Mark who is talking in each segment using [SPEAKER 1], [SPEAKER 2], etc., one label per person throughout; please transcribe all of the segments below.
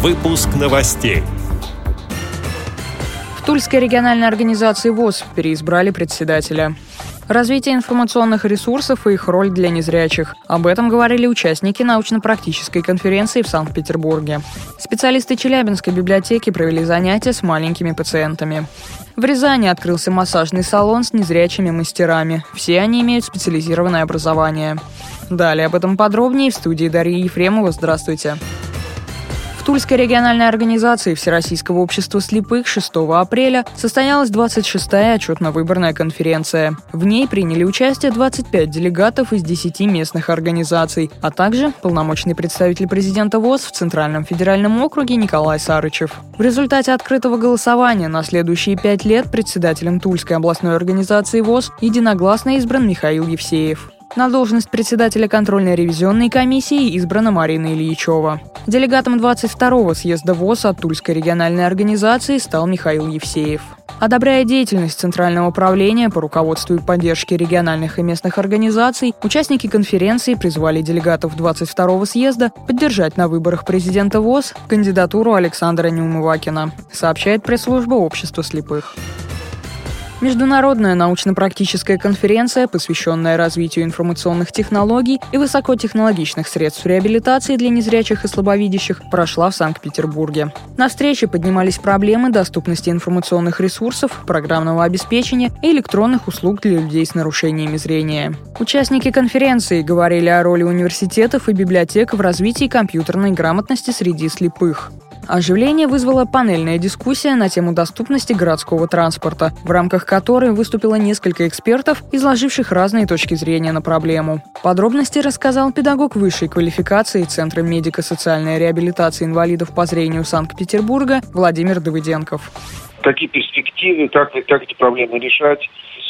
[SPEAKER 1] Выпуск новостей.
[SPEAKER 2] В Тульской региональной организации ВОЗ переизбрали председателя. Развитие информационных ресурсов и их роль для незрячих. Об этом говорили участники научно-практической конференции в Санкт-Петербурге. Специалисты Челябинской библиотеки провели занятия с маленькими пациентами. В Рязани открылся массажный салон с незрячими мастерами. Все они имеют специализированное образование. Далее об этом подробнее в студии Дарьи Ефремова. Здравствуйте. Тульской региональной организации Всероссийского общества слепых 6 апреля состоялась 26-я отчетно-выборная конференция. В ней приняли участие 25 делегатов из 10 местных организаций, а также полномочный представитель президента ВОЗ в Центральном федеральном округе Николай Сарычев. В результате открытого голосования на следующие пять лет председателем Тульской областной организации ВОЗ единогласно избран Михаил Евсеев. На должность председателя контрольно-ревизионной комиссии избрана Марина Ильичева. Делегатом 22-го съезда ВОЗ от Тульской региональной организации стал Михаил Евсеев. Одобряя деятельность Центрального управления по руководству и поддержке региональных и местных организаций, участники конференции призвали делегатов 22-го съезда поддержать на выборах президента ВОЗ кандидатуру Александра Неумывакина, сообщает пресс-служба общества слепых. Международная научно-практическая конференция, посвященная развитию информационных технологий и высокотехнологичных средств реабилитации для незрячих и слабовидящих, прошла в Санкт-Петербурге. На встрече поднимались проблемы доступности информационных ресурсов, программного обеспечения и электронных услуг для людей с нарушениями зрения. Участники конференции говорили о роли университетов и библиотек в развитии компьютерной грамотности среди слепых. Оживление вызвала панельная дискуссия на тему доступности городского транспорта, в рамках которой выступило несколько экспертов, изложивших разные точки зрения на проблему. Подробности рассказал педагог высшей квалификации Центра медико-социальной реабилитации инвалидов по зрению Санкт-Петербурга Владимир Давыденков.
[SPEAKER 3] Какие перспективы, как, как эти проблемы решать,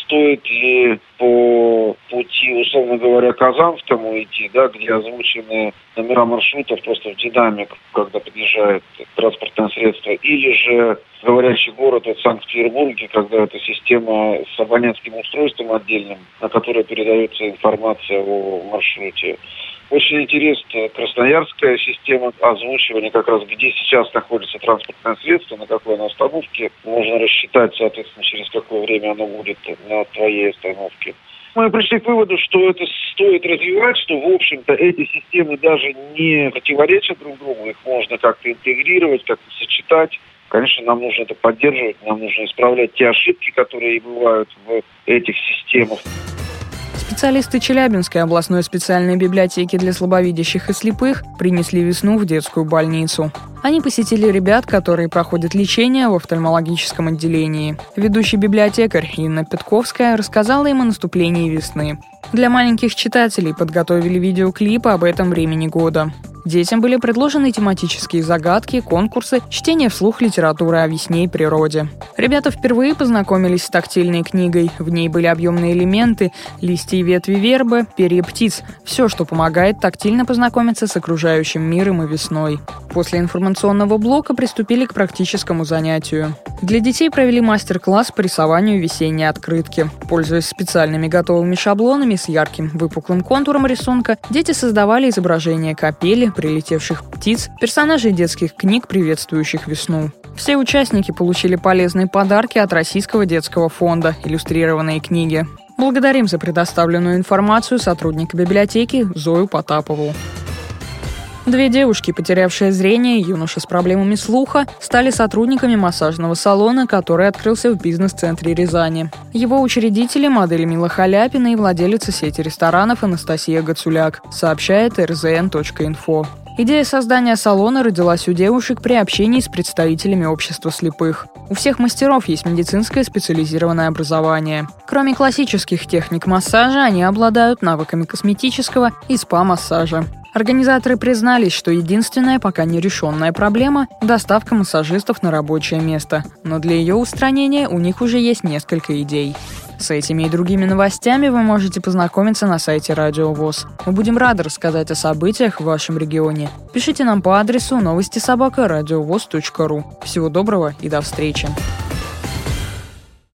[SPEAKER 3] стоит ли по пути, условно говоря, Казанскому идти, да, где озвучены номера маршрутов просто в динамик, когда подъезжает транспортное средство, или же говорящий город от Санкт-Петербурге, когда это система с абонентским устройством отдельным, на которое передается информация о маршруте. Очень интересна красноярская система озвучивания, как раз где сейчас находится транспортное средство, на какой оно остановке. Можно рассчитать, соответственно, через какое время оно будет на твоей остановке. Мы пришли к выводу, что это стоит развивать, что, в общем-то, эти системы даже не противоречат друг другу, их можно как-то интегрировать, как-то сочетать. Конечно, нам нужно это поддерживать, нам нужно исправлять те ошибки, которые бывают в этих системах.
[SPEAKER 2] Специалисты Челябинской областной специальной библиотеки для слабовидящих и слепых принесли весну в детскую больницу. Они посетили ребят, которые проходят лечение в офтальмологическом отделении. Ведущий библиотекарь Инна Петковская рассказала им о наступлении весны. Для маленьких читателей подготовили видеоклип об этом времени года. Детям были предложены тематические загадки, конкурсы, чтение вслух литературы о весне и природе. Ребята впервые познакомились с тактильной книгой. В ней были объемные элементы, листья и ветви вербы, перья птиц. Все, что помогает тактильно познакомиться с окружающим миром и весной. После информационного блока приступили к практическому занятию. Для детей провели мастер-класс по рисованию весенней открытки. Пользуясь специальными готовыми шаблонами с ярким выпуклым контуром рисунка, дети создавали изображения капели, прилетевших птиц, персонажей детских книг, приветствующих весну. Все участники получили полезные подарки от Российского детского фонда, иллюстрированные книги. Благодарим за предоставленную информацию сотрудника библиотеки Зою Потапову. Две девушки, потерявшие зрение, и юноша с проблемами слуха, стали сотрудниками массажного салона, который открылся в бизнес-центре Рязани. Его учредители – модель Мила Халяпина и владелица сети ресторанов Анастасия Гацуляк, сообщает rzn.info. Идея создания салона родилась у девушек при общении с представителями общества слепых. У всех мастеров есть медицинское специализированное образование. Кроме классических техник массажа, они обладают навыками косметического и спа-массажа. Организаторы признались, что единственная пока нерешенная проблема – доставка массажистов на рабочее место, но для ее устранения у них уже есть несколько идей. С этими и другими новостями вы можете познакомиться на сайте Радио ВОЗ. Мы будем рады рассказать о событиях в вашем регионе. Пишите нам по адресу новости собака ру. Всего доброго и до встречи.